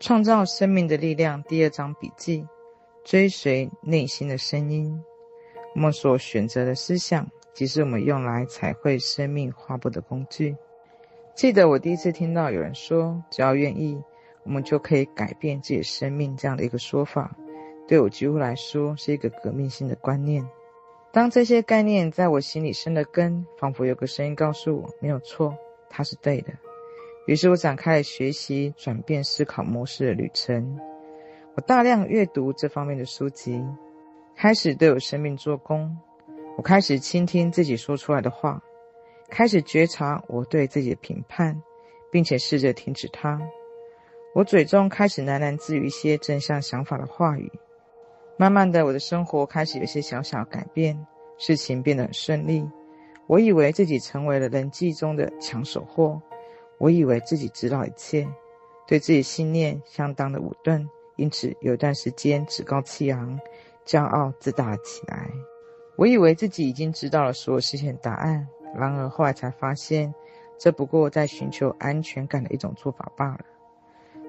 创造生命的力量第二章笔记：追随内心的声音。我们所选择的思想，即是我们用来彩绘生命画布的工具。记得我第一次听到有人说：“只要愿意，我们就可以改变自己生命。”这样的一个说法，对我几乎来说是一个革命性的观念。当这些概念在我心里生了根，仿佛有个声音告诉我：“没有错，它是对的。”于是我展开了学习转变思考模式的旅程。我大量阅读这方面的书籍，开始对我生命做工。我开始倾听自己说出来的话，开始觉察我对自己的评判，并且试着停止它。我嘴中开始喃喃自语一些正向想法的话语。慢慢的，我的生活开始有些小小改变，事情变得很顺利。我以为自己成为了人际中的抢手货。我以为自己知道一切，对自己信念相当的武断，因此有一段时间趾高气扬、骄傲自大起来。我以为自己已经知道了所有事情的答案，然而后来才发现，这不过在寻求安全感的一种做法罢了。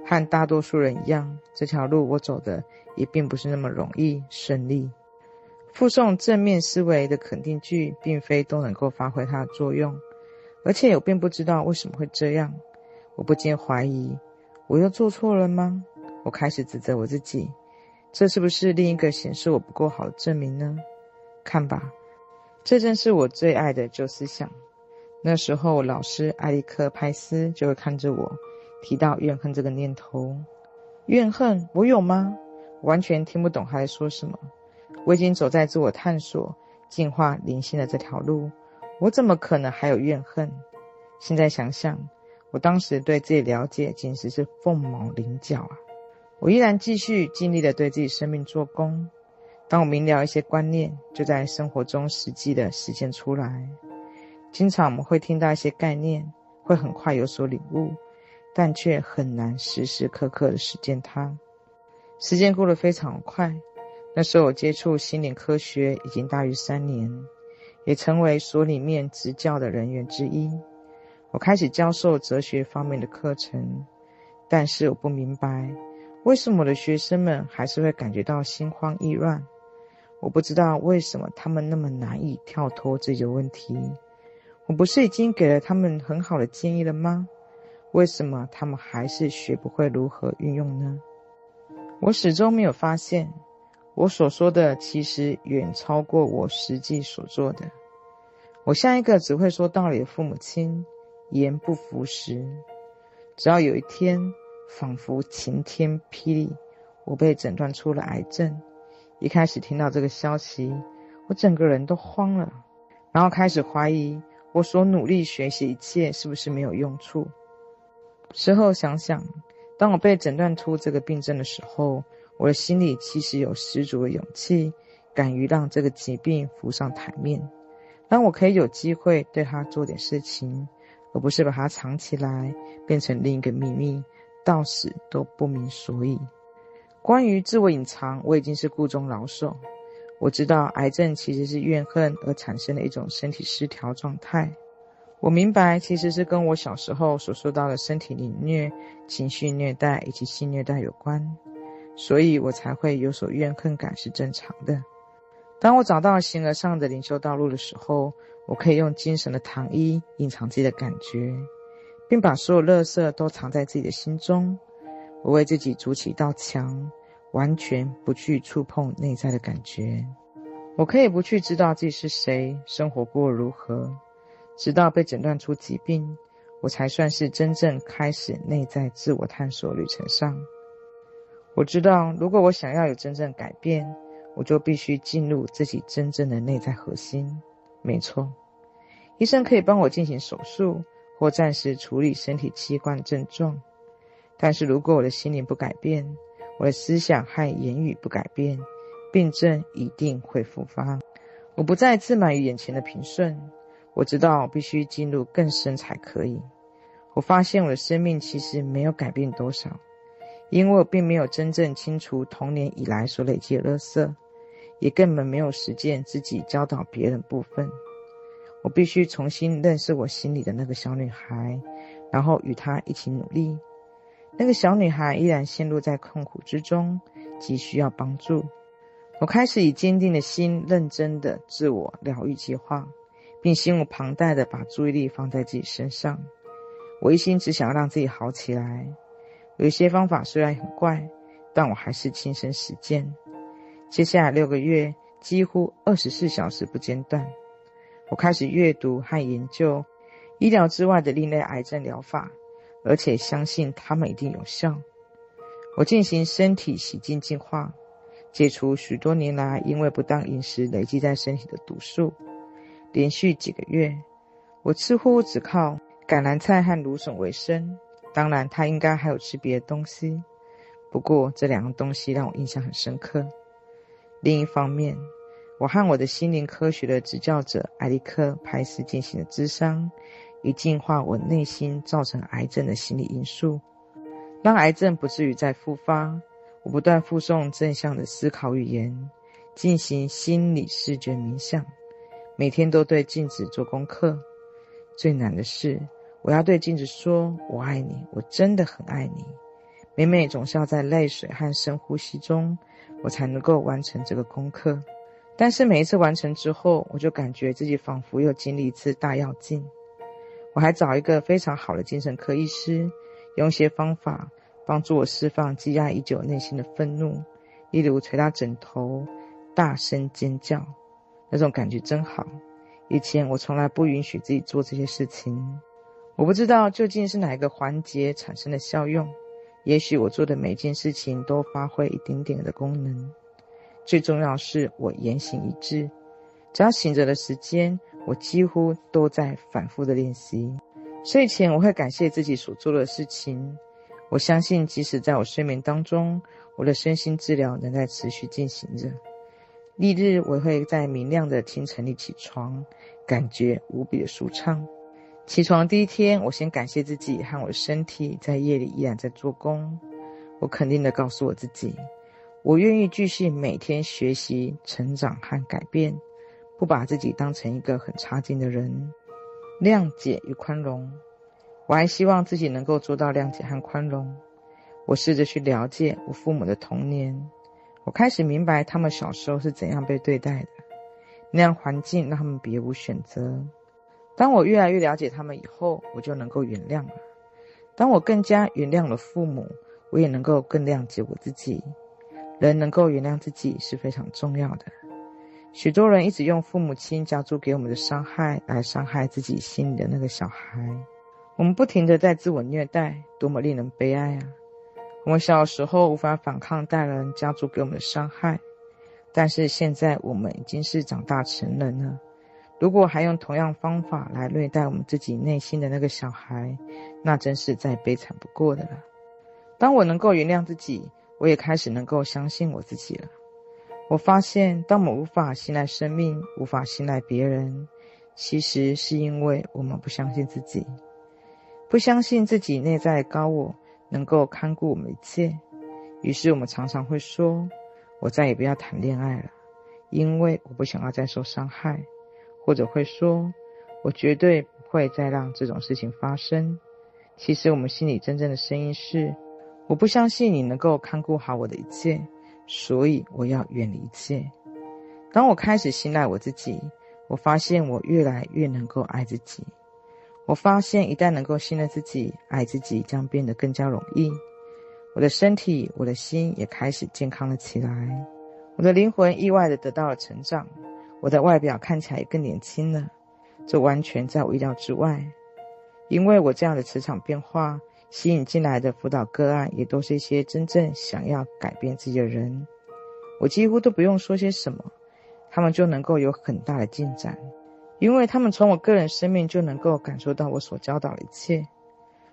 和大多数人一样，这条路我走的也并不是那么容易顺利。附送正面思维的肯定句，并非都能够发挥它的作用。而且我并不知道为什么会这样，我不禁怀疑，我又做错了吗？我开始指责我自己，这是不是另一个显示我不够好的证明呢？看吧，这正是我最爱的旧思想。那时候，老师艾利克·派斯就会看着我，提到怨恨这个念头。怨恨，我有吗？完全听不懂他在说什么。我已经走在自我探索、进化灵性的这条路。我怎么可能还有怨恨？现在想想，我当时对自己了解简直是凤毛麟角啊！我依然继续尽力的对自己生命做工。当我明了一些观念，就在生活中实际的实践出来。经常我们会听到一些概念，会很快有所领悟，但却很难时时刻刻的实践它。时间过得非常快，那时候我接触心灵科学已经大于三年。也成为所里面执教的人员之一。我开始教授哲学方面的课程，但是我不明白，为什么我的学生们还是会感觉到心慌意乱。我不知道为什么他们那么难以跳脱这些问题。我不是已经给了他们很好的建议了吗？为什么他们还是学不会如何运用呢？我始终没有发现。我所说的其实远超过我实际所做的。我像一个只会说道理的父母亲，言不符实。直到有一天，仿佛晴天霹雳，我被诊断出了癌症。一开始听到这个消息，我整个人都慌了，然后开始怀疑我所努力学习一切是不是没有用处。事后想想，当我被诊断出这个病症的时候，我的心里其实有十足的勇气，敢于让这个疾病浮上台面，让我可以有机会对他做点事情，而不是把它藏起来，变成另一个秘密，到死都不明所以。关于自我隐藏，我已经是故中老手。我知道癌症其实是怨恨而产生的一种身体失调状态。我明白，其实是跟我小时候所受到的身体凌虐、情绪虐待以及性虐待有关。所以我才会有所怨恨感，是正常的。当我找到形而上的灵修道路的时候，我可以用精神的糖衣隐藏自己的感觉，并把所有垃圾都藏在自己的心中。我为自己筑起一道墙，完全不去触碰内在的感觉。我可以不去知道自己是谁，生活过如何，直到被诊断出疾病，我才算是真正开始内在自我探索旅程上。我知道，如果我想要有真正改变，我就必须进入自己真正的内在核心。没错，医生可以帮我进行手术，或暂时处理身体器官症状。但是如果我的心灵不改变，我的思想和言语不改变，病症一定会复发。我不再自满于眼前的平顺，我知道必须进入更深才可以。我发现我的生命其实没有改变多少。因为我并没有真正清除童年以来所累积的垃圾，也根本没有实践自己教导别人部分。我必须重新认识我心里的那个小女孩，然后与她一起努力。那个小女孩依然陷入在痛苦之中，急需要帮助。我开始以坚定的心，认真的自我疗愈计划，并心无旁贷的把注意力放在自己身上。我一心只想要让自己好起来。有一些方法虽然很怪，但我还是亲身实践。接下来六个月，几乎二十四小时不间断，我开始阅读和研究医疗之外的另类癌症疗法，而且相信他们一定有效。我进行身体洗净净化。解除许多年来因为不当饮食累积在身体的毒素。连续几个月，我似乎只靠橄榄菜和芦笋为生。当然，他应该还有吃别的东西。不过，这两样东西让我印象很深刻。另一方面，我和我的心灵科学的指教者艾利克·派斯进行了咨商，以净化我内心造成癌症的心理因素，让癌症不至于再复发。我不断复诵正向的思考语言，进行心理视觉冥想，每天都对镜子做功课。最难的是，我要对镜子说“我爱你”，我真的很爱你。每每总是要在泪水和深呼吸中，我才能够完成这个功课。但是每一次完成之后，我就感觉自己仿佛又经历一次大跃进。我还找一个非常好的精神科医师，用一些方法。帮助我释放积压已久内心的愤怒，例如捶打枕头、大声尖叫，那种感觉真好。以前我从来不允许自己做这些事情，我不知道究竟是哪一个环节产生的效用。也许我做的每件事情都发挥一点点的功能。最重要是我言行一致，只要醒着的时间，我几乎都在反复的练习。睡前我会感谢自己所做的事情。我相信，即使在我睡眠当中，我的身心治疗仍在持续进行着。翌日，我会在明亮的清晨里起床，感觉无比的舒畅。起床第一天，我先感谢自己和我的身体在夜里依然在做工。我肯定地告诉我自己，我愿意继续每天学习、成长和改变，不把自己当成一个很差劲的人。谅解与宽容。我还希望自己能够做到谅解和宽容。我试着去了解我父母的童年，我开始明白他们小时候是怎样被对待的，那样环境让他们别无选择。当我越来越了解他们以后，我就能够原谅了。当我更加原谅了父母，我也能够更谅解我自己。人能够原谅自己是非常重要的。许多人一直用父母亲加诸给我们的伤害来伤害自己心里的那个小孩。我们不停的在自我虐待，多么令人悲哀啊！我们小时候无法反抗大人加诸给我们的伤害，但是现在我们已经是长大成人了。如果还用同样方法来虐待我们自己内心的那个小孩，那真是再悲惨不过的了。当我能够原谅自己，我也开始能够相信我自己了。我发现，当我们无法信赖生命，无法信赖别人，其实是因为我们不相信自己。不相信自己内在高我能够看顾我们一切，于是我们常常会说：“我再也不要谈恋爱了，因为我不想要再受伤害。”或者会说：“我绝对不会再让这种事情发生。”其实我们心里真正的声音是：“我不相信你能够看顾好我的一切，所以我要远离一切。”当我开始信赖我自己，我发现我越来越能够爱自己。我发现，一旦能够信任自己、爱自己，将变得更加容易。我的身体、我的心也开始健康了起来。我的灵魂意外地得到了成长。我的外表看起来也更年轻了，这完全在我意料之外。因为我这样的磁场变化，吸引进来的辅导个案也都是一些真正想要改变自己的人。我几乎都不用说些什么，他们就能够有很大的进展。因为他们从我个人生命就能够感受到我所教导的一切，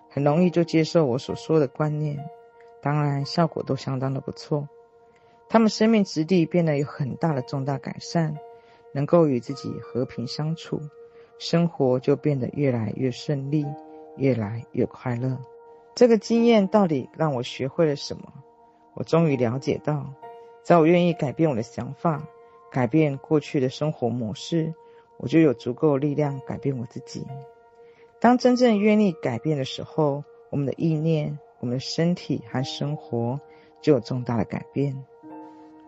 很容易就接受我所说的观念，当然效果都相当的不错。他们生命质地变得有很大的重大改善，能够与自己和平相处，生活就变得越来越顺利，越来越快乐。这个经验到底让我学会了什么？我终于了解到，在我愿意改变我的想法，改变过去的生活模式。我就有足够力量改变我自己。当真正愿意改变的时候，我们的意念、我们的身体和生活就有重大的改变。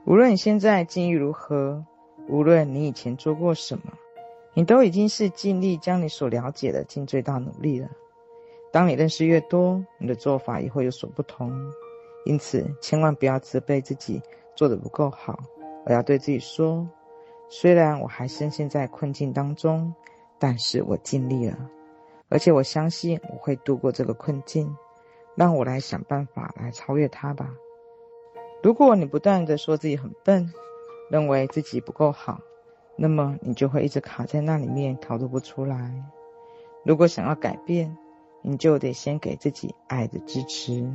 无论你现在境遇如何，无论你以前做过什么，你都已经是尽力将你所了解的尽最大努力了。当你认识越多，你的做法也会有所不同。因此，千万不要责备自己做得不够好，而要对自己说：虽然我还深陷在困境当中，但是我尽力了，而且我相信我会度过这个困境。让我来想办法来超越它吧。如果你不断的说自己很笨，认为自己不够好，那么你就会一直卡在那里面，逃脱不出来。如果想要改变，你就得先给自己爱的支持。